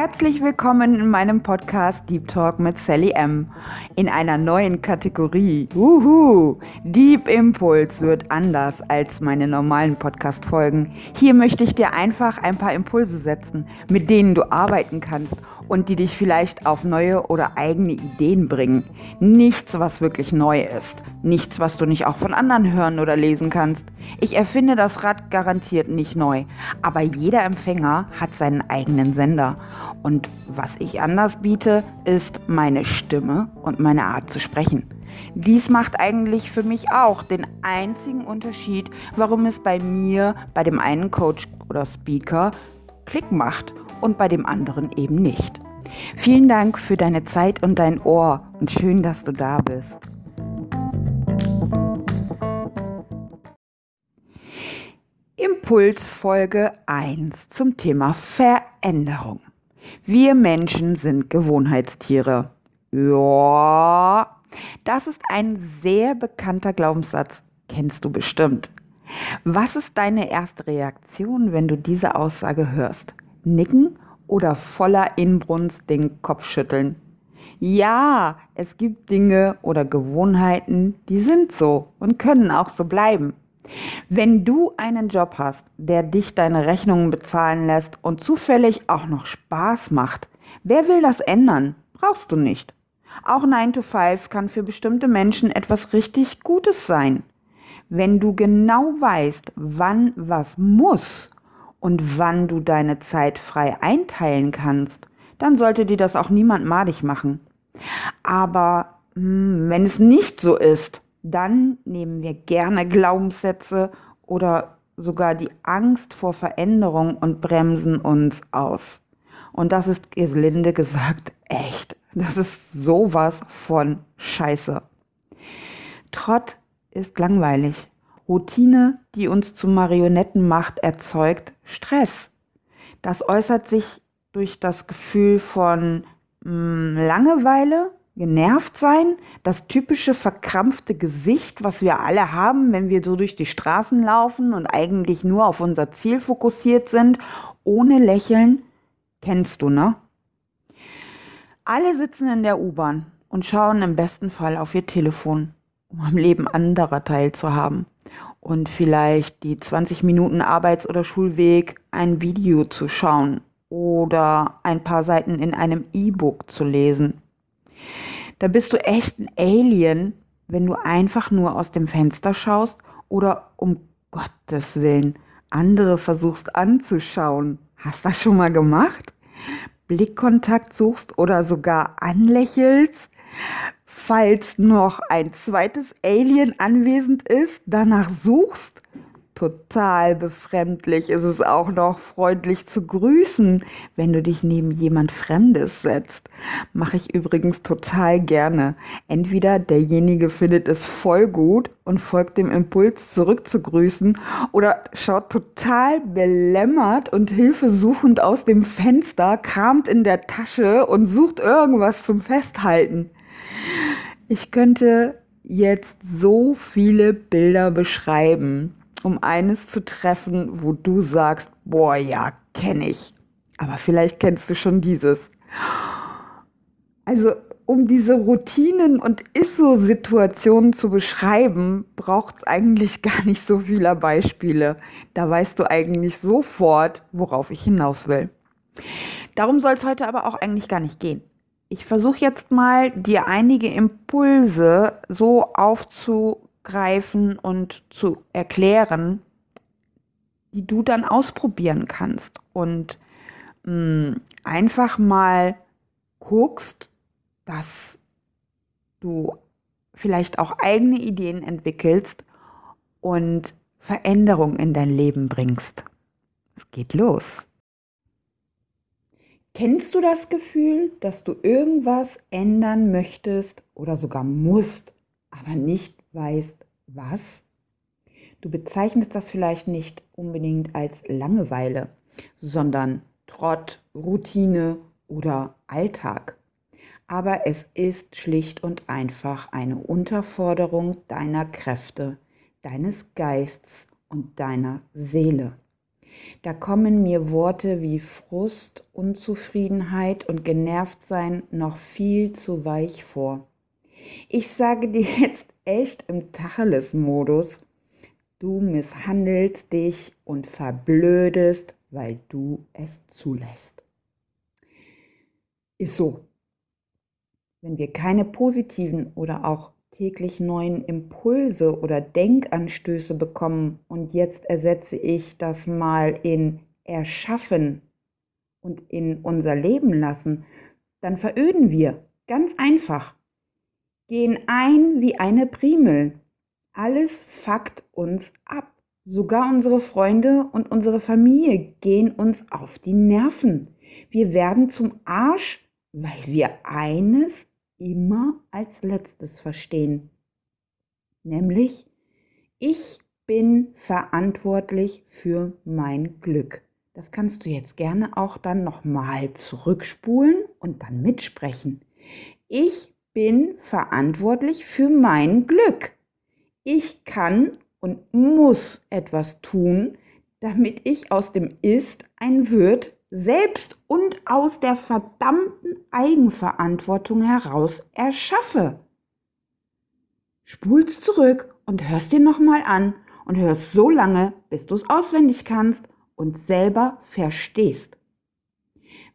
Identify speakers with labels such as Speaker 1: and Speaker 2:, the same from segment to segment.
Speaker 1: Herzlich willkommen in meinem Podcast Deep Talk mit Sally M. In einer neuen Kategorie. Uhu! Deep Impulse wird anders als meine normalen Podcast-Folgen. Hier möchte ich dir einfach ein paar Impulse setzen, mit denen du arbeiten kannst und die dich vielleicht auf neue oder eigene Ideen bringen. Nichts, was wirklich neu ist. Nichts, was du nicht auch von anderen hören oder lesen kannst. Ich erfinde das Rad garantiert nicht neu, aber jeder Empfänger hat seinen eigenen Sender. Und was ich anders biete, ist meine Stimme und meine Art zu sprechen. Dies macht eigentlich für mich auch den einzigen Unterschied, warum es bei mir, bei dem einen Coach oder Speaker, Klick macht und bei dem anderen eben nicht. Vielen Dank für deine Zeit und dein Ohr und schön, dass du da bist. Impulsfolge 1 zum Thema Veränderung. Wir Menschen sind Gewohnheitstiere. Ja, das ist ein sehr bekannter Glaubenssatz. Kennst du bestimmt. Was ist deine erste Reaktion, wenn du diese Aussage hörst? Nicken oder voller Inbrunst den Kopf schütteln? Ja, es gibt Dinge oder Gewohnheiten, die sind so und können auch so bleiben. Wenn du einen Job hast, der dich deine Rechnungen bezahlen lässt und zufällig auch noch Spaß macht, wer will das ändern? Brauchst du nicht. Auch 9 to 5 kann für bestimmte Menschen etwas richtig Gutes sein. Wenn du genau weißt, wann was muss und wann du deine Zeit frei einteilen kannst, dann sollte dir das auch niemand madig machen. Aber hm, wenn es nicht so ist, dann nehmen wir gerne Glaubenssätze oder sogar die Angst vor Veränderung und bremsen uns aus. Und das ist gelinde gesagt echt. Das ist sowas von Scheiße. Trott ist langweilig. Routine, die uns zu Marionetten macht, erzeugt Stress. Das äußert sich durch das Gefühl von mh, hm, Langeweile, genervt sein, das typische verkrampfte Gesicht, was wir alle haben, wenn wir so durch die Straßen laufen und eigentlich nur auf unser Ziel fokussiert sind, ohne Lächeln, kennst du, ne? Alle sitzen in der U-Bahn und schauen im besten Fall auf ihr Telefon, um am Leben anderer teilzuhaben und vielleicht die 20 Minuten Arbeits- oder Schulweg ein Video zu schauen oder ein paar Seiten in einem E-Book zu lesen. Da bist du echt ein Alien, wenn du einfach nur aus dem Fenster schaust oder um Gottes Willen andere versuchst anzuschauen. Hast das schon mal gemacht? Blickkontakt suchst oder sogar anlächelst? Falls noch ein zweites Alien anwesend ist, danach suchst? Total befremdlich ist es auch noch, freundlich zu grüßen, wenn du dich neben jemand Fremdes setzt. Mache ich übrigens total gerne. Entweder derjenige findet es voll gut und folgt dem Impuls zurück zu grüßen oder schaut total belämmert und hilfesuchend aus dem Fenster, kramt in der Tasche und sucht irgendwas zum Festhalten. Ich könnte jetzt so viele Bilder beschreiben um eines zu treffen, wo du sagst, boah, ja, kenne ich. Aber vielleicht kennst du schon dieses. Also, um diese Routinen und Isso-Situationen zu beschreiben, braucht es eigentlich gar nicht so viele Beispiele. Da weißt du eigentlich sofort, worauf ich hinaus will. Darum soll es heute aber auch eigentlich gar nicht gehen. Ich versuche jetzt mal, dir einige Impulse so aufzu aufgreifen und zu erklären, die du dann ausprobieren kannst und mh, mm, einfach mal guckst, dass du vielleicht auch eigene Ideen entwickelst und Veränderung in dein Leben bringst. Es geht los. Kennst du das Gefühl, dass du irgendwas ändern möchtest oder sogar musst, aber nicht weißt, was? Du bezeichnest das vielleicht nicht unbedingt als Langeweile, sondern Trott, Routine oder Alltag. Aber es ist schlicht und einfach eine Unterforderung deiner Kräfte, deines Geists und deiner Seele. Da kommen mir Worte wie Frust, Unzufriedenheit und Genervtsein noch viel zu weich vor. Ich sage dir jetzt echt im Tacheles-Modus, du misshandelst dich und verblödest, weil du es zulässt. Ist so. Wenn wir keine positiven oder auch täglich neuen Impulse oder Denkanstöße bekommen und jetzt ersetze ich das mal in erschaffen und in unser Leben lassen, dann veröden wir. Ganz einfach. Gehen ein wie eine Primel. Alles fuckt uns ab. Sogar unsere Freunde und unsere Familie gehen uns auf die Nerven. Wir werden zum Arsch, weil wir eines immer als letztes verstehen. Nämlich, ich bin verantwortlich für mein Glück. Das kannst du jetzt gerne auch dann nochmal zurückspulen und dann mitsprechen. Ich bin verantwortlich für mein Glück. Ich kann und muss etwas tun, damit ich aus dem Ist ein Wird selbst und aus der verdammten Eigenverantwortung heraus erschaffe. Spulst zurück und hörst dir nochmal an und hörst so lange, bis du es auswendig kannst und selber verstehst.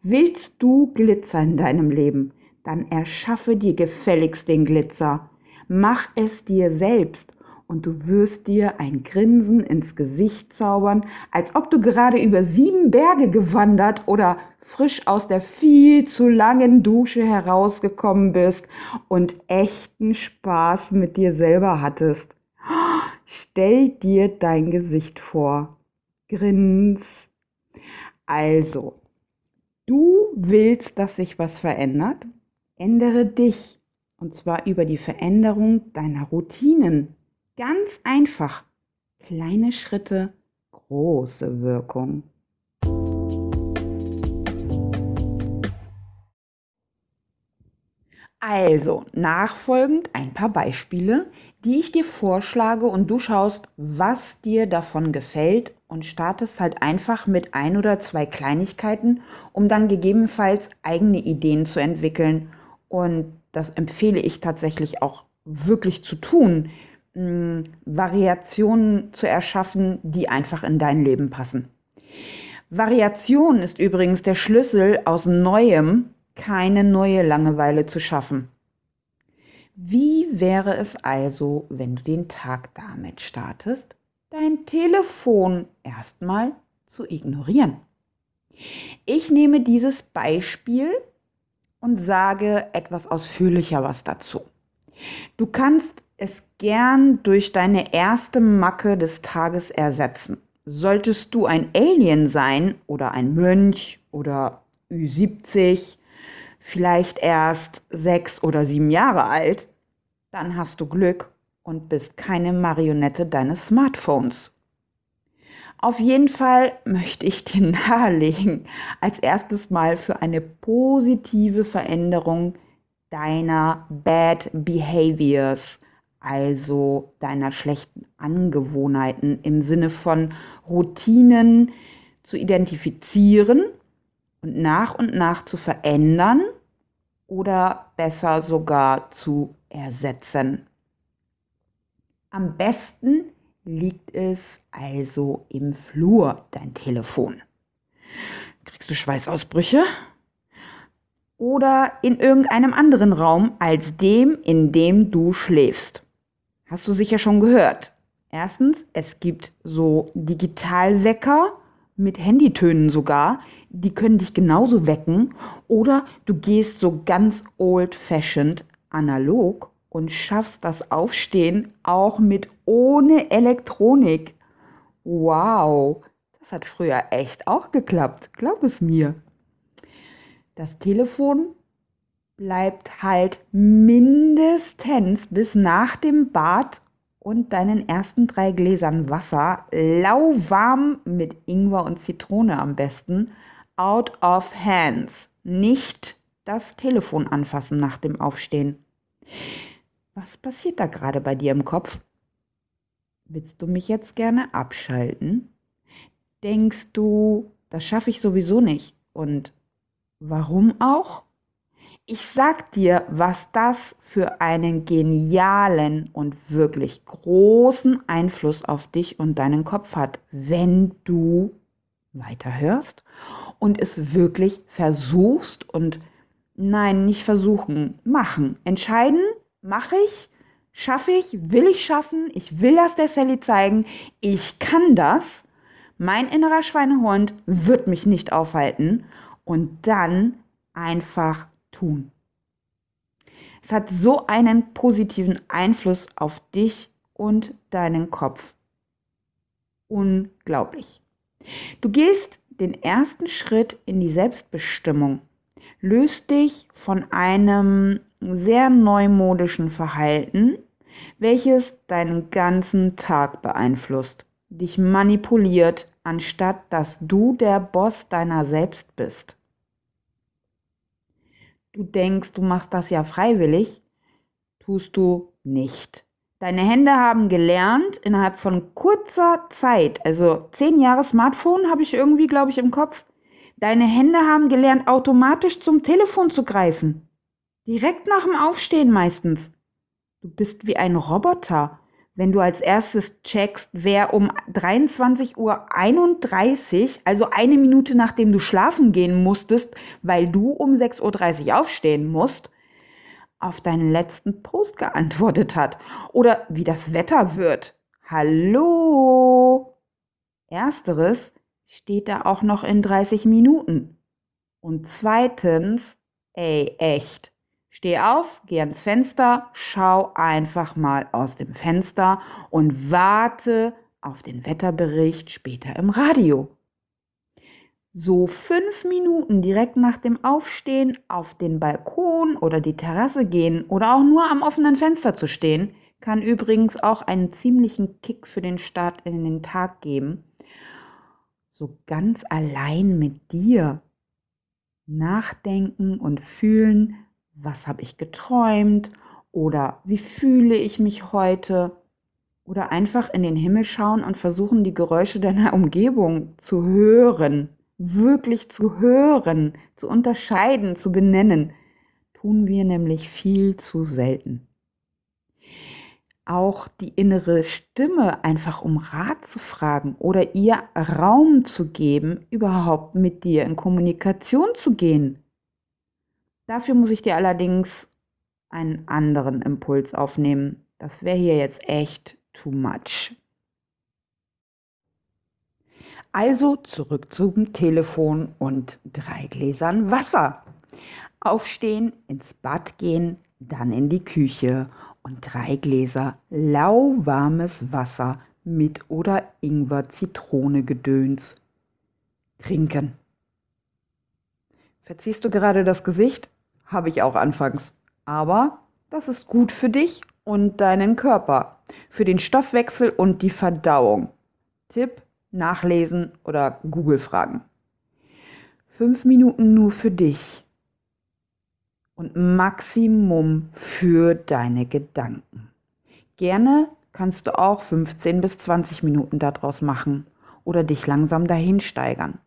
Speaker 1: Willst du Glitzer in deinem Leben, dann erschaffe dir gefälligst den Glitzer. Mach es dir selbst und du wirst dir ein Grinsen ins Gesicht zaubern, als ob du gerade über sieben Berge gewandert oder frisch aus der viel zu langen Dusche herausgekommen bist und echten Spaß mit dir selber hattest. Stell dir dein Gesicht vor. Grins. Also, du willst, dass sich was verändert? Ändere dich. Und zwar über die Veränderung deiner Routinen. Ganz einfach. Kleine Schritte, große Wirkung. Also, nachfolgend ein paar Beispiele, die ich dir vorschlage und du schaust, was dir davon gefällt und startest halt einfach mit ein oder zwei Kleinigkeiten, um dann gegebenenfalls eigene Ideen zu entwickeln. Und das empfehle ich tatsächlich auch wirklich zu tun, Variationen zu erschaffen, die einfach in dein Leben passen. Variation ist übrigens der Schlüssel aus Neuem, keine neue Langeweile zu schaffen. Wie wäre es also, wenn du den Tag damit startest, dein Telefon erstmal zu ignorieren? Ich nehme dieses Beispiel und sage etwas ausführlicher was dazu. Du kannst es gern durch deine erste Macke des Tages ersetzen. Solltest du ein Alien sein oder ein Mönch oder Ü70, vielleicht erst sechs oder sieben Jahre alt, dann hast du Glück und bist keine Marionette deines Smartphones. Auf jeden Fall möchte ich dir nahelegen, als erstes mal für eine positive Veränderung deiner Bad Behaviors also deiner schlechten Angewohnheiten im Sinne von Routinen zu identifizieren und nach und nach zu verändern oder besser sogar zu ersetzen. Am besten liegt es also im Flur, dein Telefon. Kriegst du Schweißausbrüche? Oder in irgendeinem anderen Raum als dem, in dem du schläfst. Hast du sicher schon gehört. Erstens, es gibt so Digitalwecker mit Handytönen sogar, die können dich genauso wecken. Oder du gehst so ganz old-fashioned analog und schaffst das Aufstehen auch mit ohne Elektronik. Wow, das hat früher echt auch geklappt, glaub es mir. Das Telefon bleibt halt mindestens bis nach dem Bad und deinen ersten drei Gläsern Wasser lauwarm mit Ingwer und Zitrone am besten out of hands. Nicht das Telefon anfassen nach dem Aufstehen. Was passiert da gerade bei dir im Kopf? Willst du mich jetzt gerne abschalten? denkst du, das schaffe ich sowieso nicht. Und warum auch? Ich sag dir, was das für einen genialen und wirklich großen Einfluss auf dich und deinen Kopf hat, wenn du weiterhörst und es wirklich versuchst und nein, nicht versuchen, machen. Entscheiden, mache ich, schaffe ich, will ich schaffen, ich will das der Sally zeigen, ich kann das. Mein innerer Schweinehund wird mich nicht aufhalten und dann einfach tun. Es hat so einen positiven Einfluss auf dich und deinen Kopf. Unglaublich. Du gehst den ersten Schritt in die Selbstbestimmung, löst dich von einem sehr neumodischen Verhalten, welches deinen ganzen Tag beeinflusst, dich manipuliert, anstatt dass du der Boss deiner selbst bist. Du denkst, du machst das ja freiwillig, tust du nicht. Deine Hände haben gelernt, innerhalb von kurzer Zeit, also zehn Jahre Smartphone habe ich irgendwie, glaube ich, im Kopf, deine Hände haben gelernt, automatisch zum Telefon zu greifen. Direkt nach dem Aufstehen meistens. Du bist wie ein Roboter, wenn du als erstes checkst, wer um 23.31 Uhr, also eine Minute nachdem du schlafen gehen musstest, weil du um 6.30 Uhr aufstehen musst, auf deinen letzten Post geantwortet hat oder wie das Wetter wird. Hallo! Ersteres steht da auch noch in 30 Minuten. Und zweitens, ey, echt. Steh auf, geh ans Fenster, schau einfach mal aus dem Fenster und warte auf den Wetterbericht später im Radio so fünf Minuten direkt nach dem Aufstehen auf den Balkon oder die Terrasse gehen oder auch nur am offenen Fenster zu stehen, kann übrigens auch einen ziemlichen Kick für den Start in den Tag geben. So ganz allein mit dir nachdenken und fühlen, was habe ich geträumt oder wie fühle ich mich heute oder einfach in den Himmel schauen und versuchen, die Geräusche deiner Umgebung zu hören wirklich zu hören, zu unterscheiden, zu benennen, tun wir nämlich viel zu selten. Auch die innere Stimme einfach um Rat zu fragen oder ihr Raum zu geben, überhaupt mit dir in Kommunikation zu gehen. Dafür muss ich dir allerdings einen anderen Impuls aufnehmen. Das wäre hier jetzt echt too much. Also zurück zum Telefon und drei Gläsern Wasser. Aufstehen, ins Bad gehen, dann in die Küche und drei Gläser lauwarmes Wasser mit oder Ingwer Zitrone Gedöns trinken. Verziehst du gerade das Gesicht? Habe ich auch anfangs. Aber das ist gut für dich und deinen Körper, für den Stoffwechsel und die Verdauung. Tipp nachlesen oder Google fragen. Fünf Minuten nur für dich und Maximum für deine Gedanken. Gerne kannst du auch 15 bis 20 Minuten daraus machen oder dich langsam dahin steigern.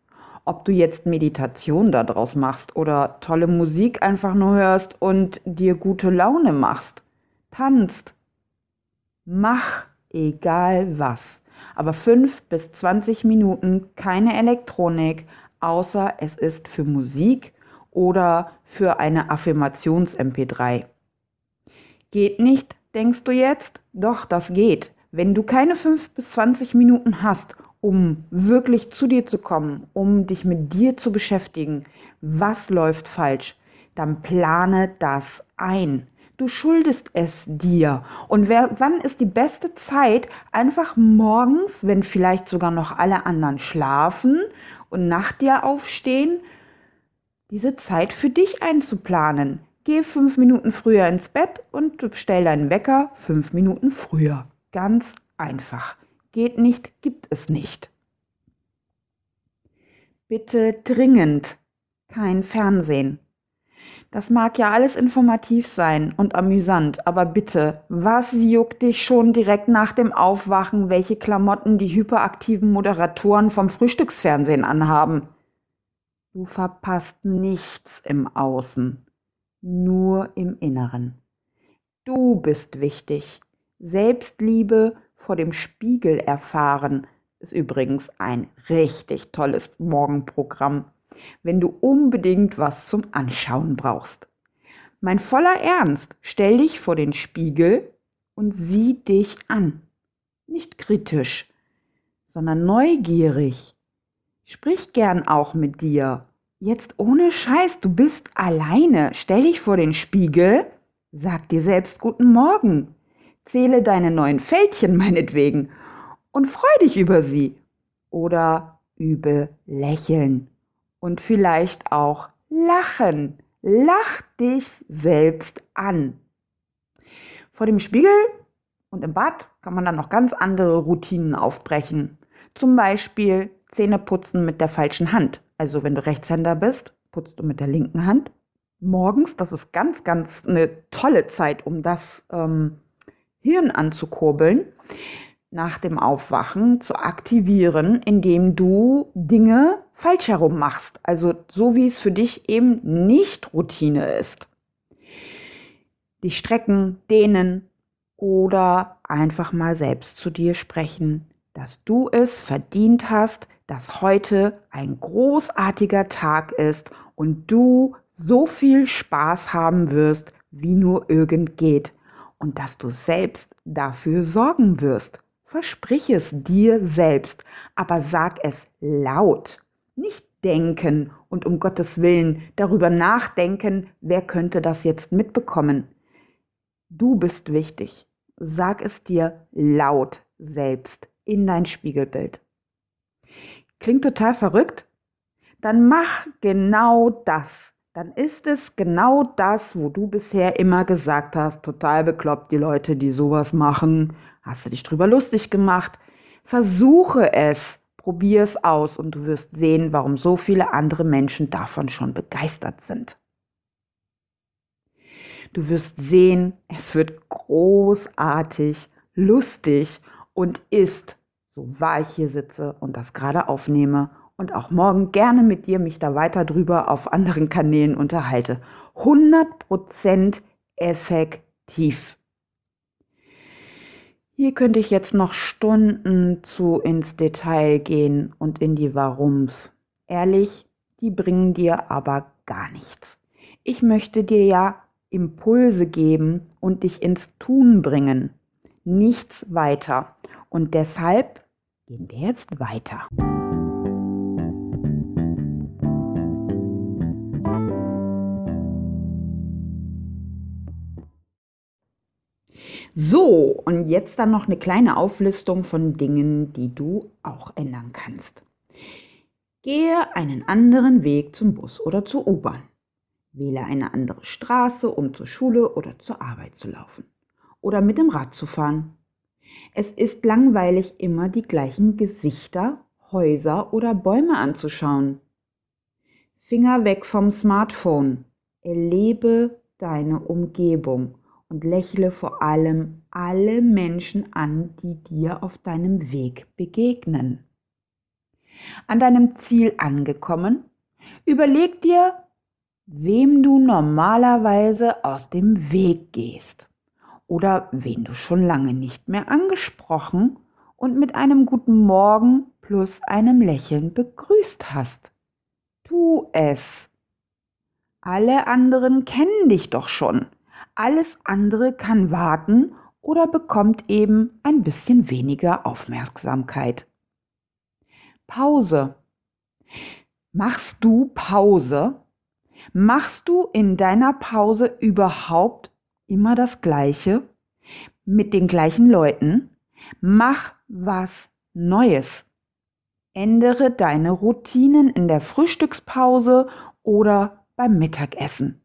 Speaker 1: Ob du jetzt Meditation daraus machst oder tolle Musik einfach nur hörst und dir gute Laune machst, tanzt, mach egal was aber 5 bis 20 Minuten keine Elektronik, außer es ist für Musik oder für eine Affirmations-MP3. Geht nicht, denkst du jetzt? Doch, das geht. Wenn du keine 5 bis 20 Minuten hast, um wirklich zu dir zu kommen, um dich mit dir zu beschäftigen, was läuft falsch, dann plane das ein. Du schuldest es dir. Und wer, wann ist die beste Zeit, einfach morgens, wenn vielleicht sogar noch alle anderen schlafen und nach dir aufstehen, diese Zeit für dich einzuplanen? Geh fünf Minuten früher ins Bett und stell deinen Wecker fünf Minuten früher. Ganz einfach. Geht nicht, gibt es nicht. Bitte dringend kein Fernsehen. Das mag ja alles informativ sein und amüsant, aber bitte, was juckt dich schon direkt nach dem Aufwachen, welche Klamotten die hyperaktiven Moderatoren vom Frühstücksfernsehen anhaben? Du verpasst nichts im Außen, nur im Inneren. Du bist wichtig. Selbstliebe vor dem Spiegel erfahren ist übrigens ein richtig tolles Morgenprogramm wenn du unbedingt was zum Anschauen brauchst. Mein voller Ernst, stell dich vor den Spiegel und sieh dich an. Nicht kritisch, sondern neugierig. Sprich gern auch mit dir. Jetzt ohne Scheiß, du bist alleine. Stell dich vor den Spiegel, sag dir selbst guten Morgen. Zähle deine neuen Fältchen meinetwegen und freu dich über sie. Oder übe lächeln und vielleicht auch lachen. Lach dich selbst an. Vor dem Spiegel und im Bad kann man dann noch ganz andere Routinen aufbrechen. Zum Beispiel Zähne putzen mit der falschen Hand. Also wenn du Rechtshänder bist, putzt du mit der linken Hand. Morgens, das ist ganz, ganz eine tolle Zeit, um das ähm, Hirn anzukurbeln nach dem Aufwachen zu aktivieren, indem du Dinge falsch herum machst. Also so wie es für dich eben nicht Routine ist. Dich strecken, dehnen oder einfach mal selbst zu dir sprechen, dass du es verdient hast, dass heute ein großartiger Tag ist und du so viel Spaß haben wirst, wie nur irgend geht und dass du selbst dafür sorgen wirst. Versprich es dir selbst, aber sag es laut. Nicht denken und um Gottes Willen darüber nachdenken, wer könnte das jetzt mitbekommen. Du bist wichtig. Sag es dir laut selbst in dein Spiegelbild. Klingt total verrückt? Dann mach genau das. Dann ist es genau das, wo du bisher immer gesagt hast, total bekloppt die Leute, die sowas machen. Hast du dich drüber lustig gemacht? Versuche es, probier es aus und du wirst sehen, warum so viele andere Menschen davon schon begeistert sind. Du wirst sehen, es wird großartig, lustig und ist, so wahr ich hier sitze und das gerade aufnehme und auch morgen gerne mit dir mich da weiter drüber auf anderen Kanälen unterhalte. 100% effektiv. Hier könnte ich jetzt noch Stunden zu ins Detail gehen und in die Warums. Ehrlich, die bringen dir aber gar nichts. Ich möchte dir ja Impulse geben und dich ins Tun bringen. Nichts weiter. Und deshalb gehen wir jetzt weiter. So, und jetzt dann noch eine kleine Auflistung von Dingen, die du auch ändern kannst. Gehe einen anderen Weg zum Bus oder zur U-Bahn. Wähle eine andere Straße, um zur Schule oder zur Arbeit zu laufen. Oder mit dem Rad zu fahren. Es ist langweilig, immer die gleichen Gesichter, Häuser oder Bäume anzuschauen. Finger weg vom Smartphone. Erlebe deine Umgebung und lächle vor allem alle Menschen an, die dir auf deinem Weg begegnen. An deinem Ziel angekommen, überleg dir, wem du normalerweise aus dem Weg gehst oder wen du schon lange nicht mehr angesprochen und mit einem guten Morgen plus einem Lächeln begrüßt hast. Tu es. Alle anderen kennen dich doch schon alles andere kann warten oder bekommt eben ein bisschen weniger Aufmerksamkeit. Pause. Machst du Pause? Machst du in deiner Pause überhaupt immer das Gleiche? Mit den gleichen Leuten? Mach was Neues. Ändere deine Routinen in der Frühstückspause oder beim Mittagessen.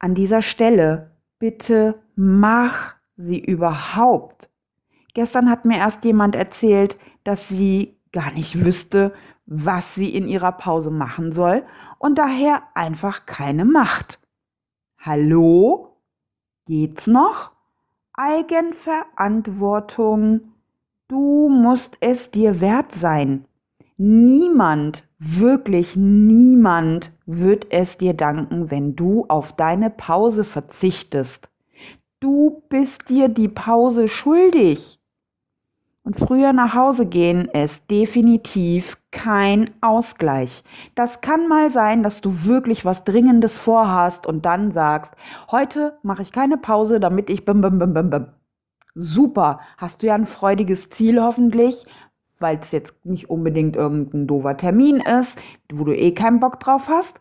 Speaker 1: An dieser Stelle bitte mach sie überhaupt. Gestern hat mir erst jemand erzählt, dass sie gar nicht wüsste, was sie in ihrer Pause machen soll und daher einfach keine macht. Hallo? Geht's noch? Eigenverantwortung. Du musst es dir wert sein. Niemand, wirklich niemand wird es dir danken, wenn du auf deine Pause verzichtest. Du bist dir die Pause schuldig. Und früher nach Hause gehen ist definitiv kein Ausgleich. Das kann mal sein, dass du wirklich was Dringendes vorhast und dann sagst, heute mache ich keine Pause, damit ich bim bim bim bim bim. Super, hast du ja ein freudiges Ziel hoffentlich, weil es jetzt nicht unbedingt irgendein doofer Termin ist, wo du eh keinen Bock drauf hast.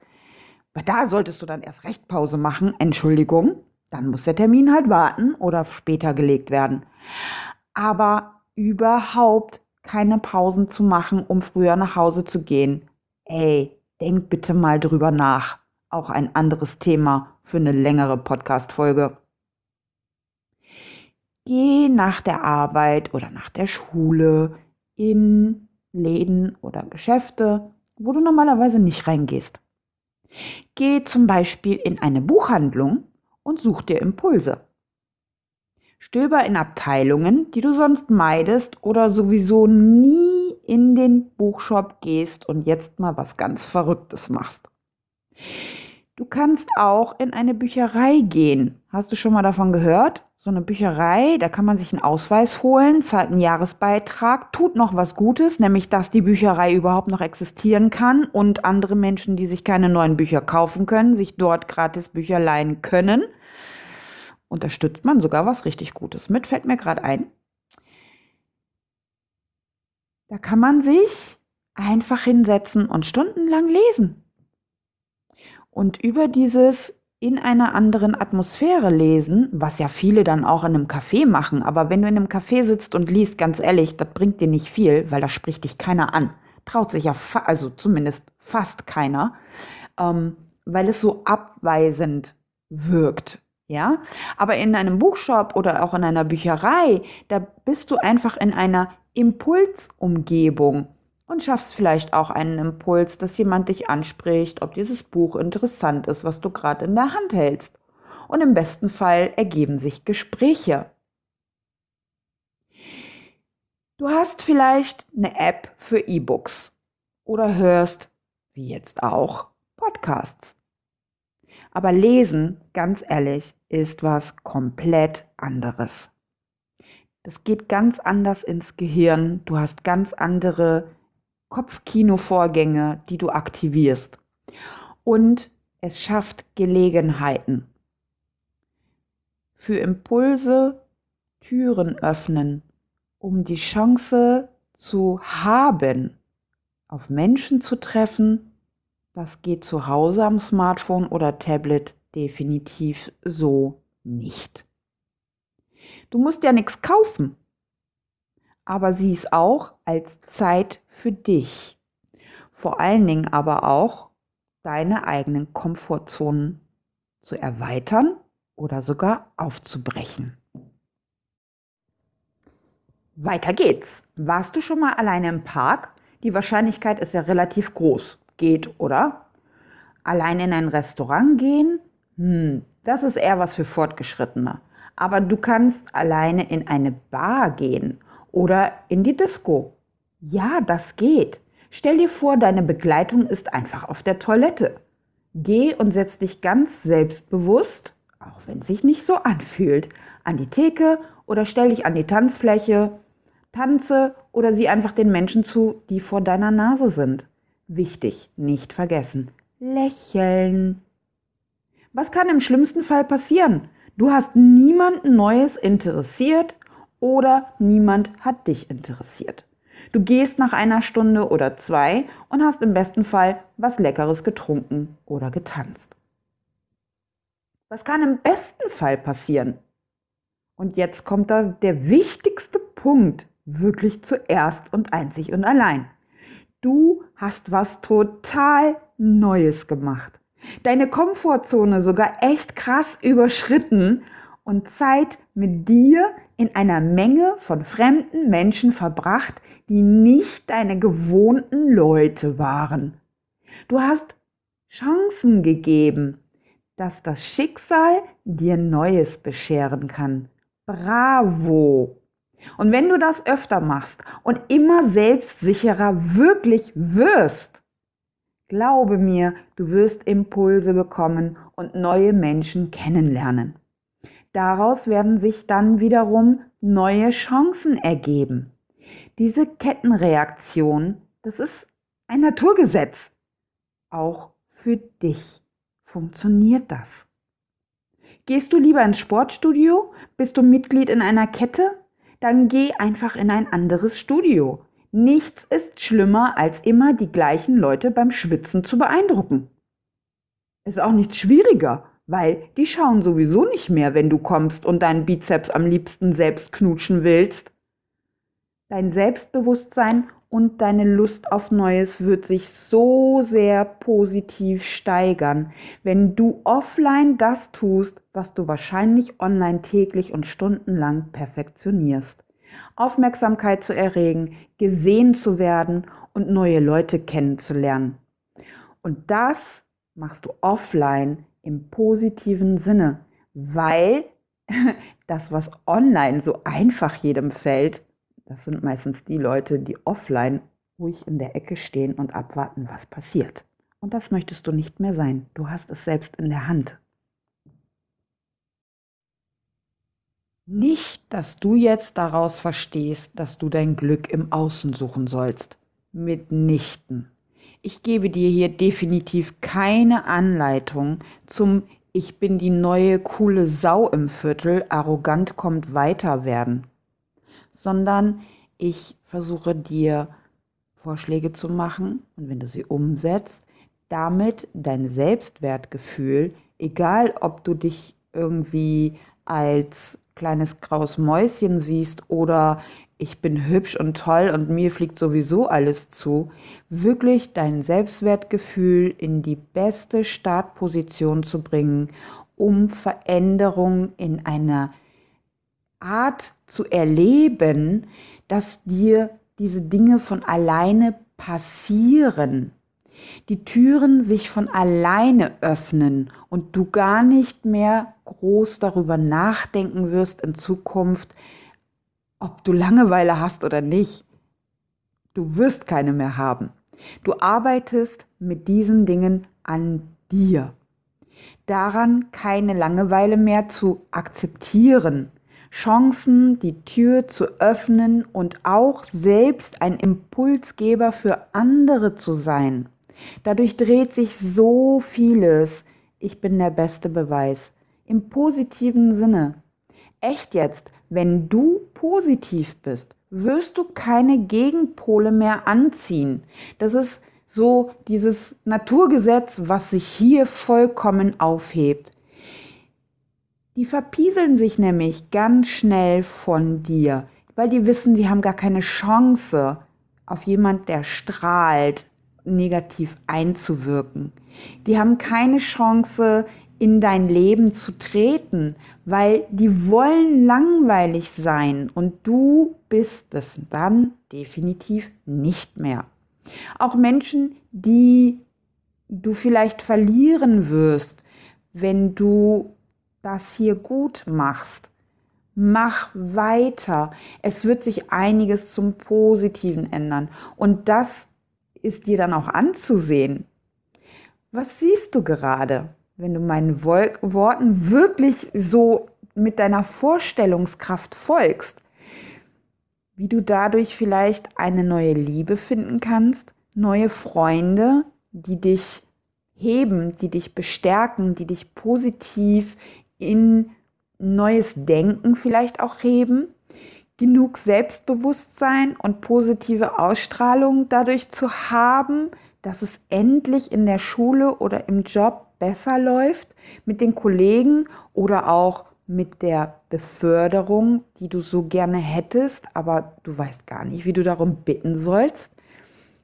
Speaker 1: Aber da solltest du dann erst recht Pause machen, Entschuldigung. Dann muss der Termin halt warten oder später gelegt werden. Aber überhaupt keine Pausen zu machen, um früher nach Hause zu gehen. Ey, denk bitte mal drüber nach. Auch ein anderes Thema für eine längere Podcast-Folge. Geh nach der Arbeit oder nach der Schule in Läden oder Geschäfte, wo du normalerweise nicht reingehst. Geh zum Beispiel in eine Buchhandlung und such dir Impulse. Stöber in Abteilungen, die du sonst meidest oder sowieso nie in den Buchshop gehst und jetzt mal was ganz Verrücktes machst. Du kannst auch in eine Bücherei gehen. Hast du schon mal davon gehört? So eine Bücherei, da kann man sich einen Ausweis holen, zahlt einen Jahresbeitrag, tut noch was Gutes, nämlich dass die Bücherei überhaupt noch existieren kann und andere Menschen, die sich keine neuen Bücher kaufen können, sich dort gratis Bücher leihen können unterstützt man sogar was richtig Gutes mit, fällt mir gerade ein. Da kann man sich einfach hinsetzen und stundenlang lesen. Und über dieses in einer anderen Atmosphäre lesen, was ja viele dann auch in einem Café machen, aber wenn du in einem Café sitzt und liest, ganz ehrlich, das bringt dir nicht viel, weil da spricht dich keiner an. Traut sich ja, also zumindest fast keiner, ähm, weil es so abweisend wirkt. Ja, aber in einem Buchshop oder auch in einer Bücherei, da bist du einfach in einer Impulsumgebung und schaffst vielleicht auch einen Impuls, dass jemand dich anspricht, ob dieses Buch interessant ist, was du gerade in der Hand hältst. Und im besten Fall ergeben sich Gespräche. Du hast vielleicht eine App für E-Books oder hörst, wie jetzt auch, Podcasts. Aber lesen, ganz ehrlich, ist was komplett anderes. Das geht ganz anders ins Gehirn. Du hast ganz andere Kopfkino-Vorgänge, die du aktivierst. Und es schafft Gelegenheiten. Für Impulse Türen öffnen, um die Chance zu haben, auf Menschen zu treffen, das geht zu Hause am Smartphone oder Tablet definitiv so nicht. Du musst ja nichts kaufen, aber sieh es auch als Zeit für dich. Vor allen Dingen aber auch deine eigenen Komfortzonen zu erweitern oder sogar aufzubrechen. Weiter geht's. Warst du schon mal alleine im Park? Die Wahrscheinlichkeit ist ja relativ groß geht, oder? Allein in ein Restaurant gehen? Hm, das ist eher was für Fortgeschrittene. Aber du kannst alleine in eine Bar gehen oder in die Disco. Ja, das geht. Stell dir vor, deine Begleitung ist einfach auf der Toilette. Geh und setz dich ganz selbstbewusst, auch wenn es sich nicht so anfühlt, an die Theke oder stell dich an die Tanzfläche, tanze oder sieh einfach den Menschen zu, die vor deiner Nase sind. Wichtig, nicht vergessen. Lächeln. Was kann im schlimmsten Fall passieren? Du hast niemanden Neues interessiert oder niemand hat dich interessiert. Du gehst nach einer Stunde oder zwei und hast im besten Fall was Leckeres getrunken oder getanzt. Was kann im besten Fall passieren? Und jetzt kommt da der wichtigste Punkt wirklich zuerst und einzig und allein. Du hast was total Neues gemacht. Deine Komfortzone sogar echt krass überschritten und Zeit mit dir in einer Menge von fremden Menschen verbracht, die nicht deine gewohnten Leute waren. Du hast Chancen gegeben, dass das Schicksal dir Neues bescheren kann. Bravo! Und wenn du das öfter machst und immer selbstsicherer wirklich wirst, glaube mir, du wirst Impulse bekommen und neue Menschen kennenlernen. Daraus werden sich dann wiederum neue Chancen ergeben. Diese Kettenreaktion, das ist ein Naturgesetz. Auch für dich funktioniert das. Gehst du lieber ins Sportstudio? Bist du Mitglied in einer Kette? Dann geh einfach in ein anderes Studio. Nichts ist schlimmer, als immer die gleichen Leute beim Schwitzen zu beeindrucken. Ist auch nichts schwieriger, weil die schauen sowieso nicht mehr, wenn du kommst und deinen Bizeps am liebsten selbst knutschen willst. Dein Selbstbewusstsein und deine Lust auf Neues wird sich so sehr positiv steigern, wenn du offline das tust, was du wahrscheinlich online täglich und stundenlang perfektionierst. Aufmerksamkeit zu erregen, gesehen zu werden und neue Leute kennenzulernen. Und das machst du offline im positiven Sinne, weil das, was online so einfach jedem fällt, das sind meistens die Leute, die offline ruhig in der Ecke stehen und abwarten, was passiert. Und das möchtest du nicht mehr sein. Du hast es selbst in der Hand. Nicht, dass du jetzt daraus verstehst, dass du dein Glück im Außen suchen sollst. Mitnichten. Ich gebe dir hier definitiv keine Anleitung zum Ich bin die neue coole Sau im Viertel, arrogant kommt weiter werden sondern ich versuche dir Vorschläge zu machen und wenn du sie umsetzt, damit dein Selbstwertgefühl, egal ob du dich irgendwie als kleines graues Mäuschen siehst oder ich bin hübsch und toll und mir fliegt sowieso alles zu, wirklich dein Selbstwertgefühl in die beste Startposition zu bringen, um Veränderungen in einer Art zu erleben, dass dir diese Dinge von alleine passieren. Die Türen sich von alleine öffnen und du gar nicht mehr groß darüber nachdenken wirst in Zukunft, ob du Langeweile hast oder nicht. Du wirst keine mehr haben. Du arbeitest mit diesen Dingen an dir. Daran keine Langeweile mehr zu akzeptieren, Chancen, die Tür zu öffnen und auch selbst ein Impulsgeber für andere zu sein. Dadurch dreht sich so vieles. Ich bin der beste Beweis. Im positiven Sinne. Echt jetzt, wenn du positiv bist, wirst du keine Gegenpole mehr anziehen. Das ist so dieses Naturgesetz, was sich hier vollkommen aufhebt. Die verpieseln sich nämlich ganz schnell von dir, weil die wissen, sie haben gar keine Chance, auf jemand, der strahlt, negativ einzuwirken. Die haben keine Chance, in dein Leben zu treten, weil die wollen langweilig sein und du bist es dann definitiv nicht mehr. Auch Menschen, die du vielleicht verlieren wirst, wenn du das hier gut machst. Mach weiter. Es wird sich einiges zum Positiven ändern. Und das ist dir dann auch anzusehen. Was siehst du gerade, wenn du meinen Worten wirklich so mit deiner Vorstellungskraft folgst? Wie du dadurch vielleicht eine neue Liebe finden kannst, neue Freunde, die dich heben, die dich bestärken, die dich positiv in neues Denken vielleicht auch heben, genug Selbstbewusstsein und positive Ausstrahlung dadurch zu haben, dass es endlich in der Schule oder im Job besser läuft mit den Kollegen oder auch mit der Beförderung, die du so gerne hättest, aber du weißt gar nicht, wie du darum bitten sollst.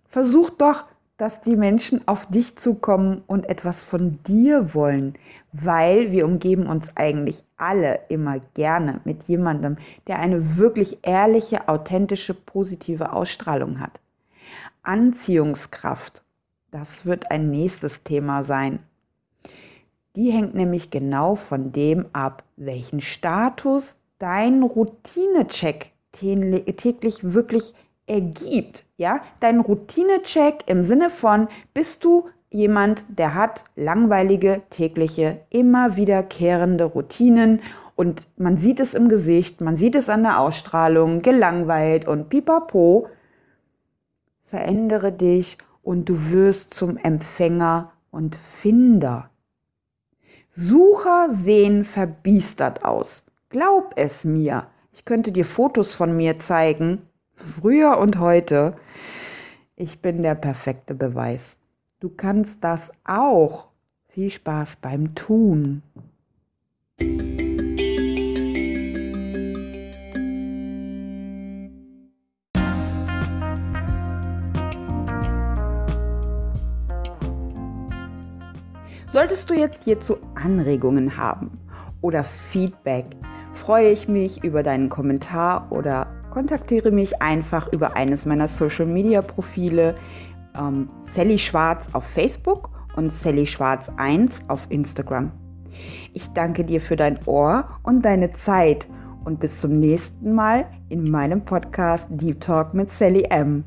Speaker 1: Versuch doch dass die Menschen auf dich zukommen und etwas von dir wollen, weil wir umgeben uns eigentlich alle immer gerne mit jemandem, der eine wirklich ehrliche, authentische, positive Ausstrahlung hat. Anziehungskraft, das wird ein nächstes Thema sein. Die hängt nämlich genau von dem ab, welchen Status dein Routinecheck täglich wirklich ergibt. Ja, dein Routinecheck im Sinne von, bist du jemand, der hat langweilige, tägliche, immer wiederkehrende Routinen und man sieht es im Gesicht, man sieht es an der Ausstrahlung, gelangweilt und pipapo. Verändere dich und du wirst zum Empfänger und Finder. Sucher sehen verbiestert aus. Glaub es mir. Ich könnte dir Fotos von mir zeigen, früher und heute. Ich bin der perfekte Beweis. Du kannst das auch. Viel Spaß beim Tun. Solltest du jetzt hierzu Anregungen haben oder Feedback, freue ich mich über deinen Kommentar oder kontaktiere mich einfach über eines meiner Social Media Profile ähm, Sally Schwarz auf Facebook und Sally Schwarz 1 auf Instagram. Ich danke dir für dein Ohr und deine Zeit und bis zum nächsten Mal in meinem Podcast Deep Talk mit Sally M.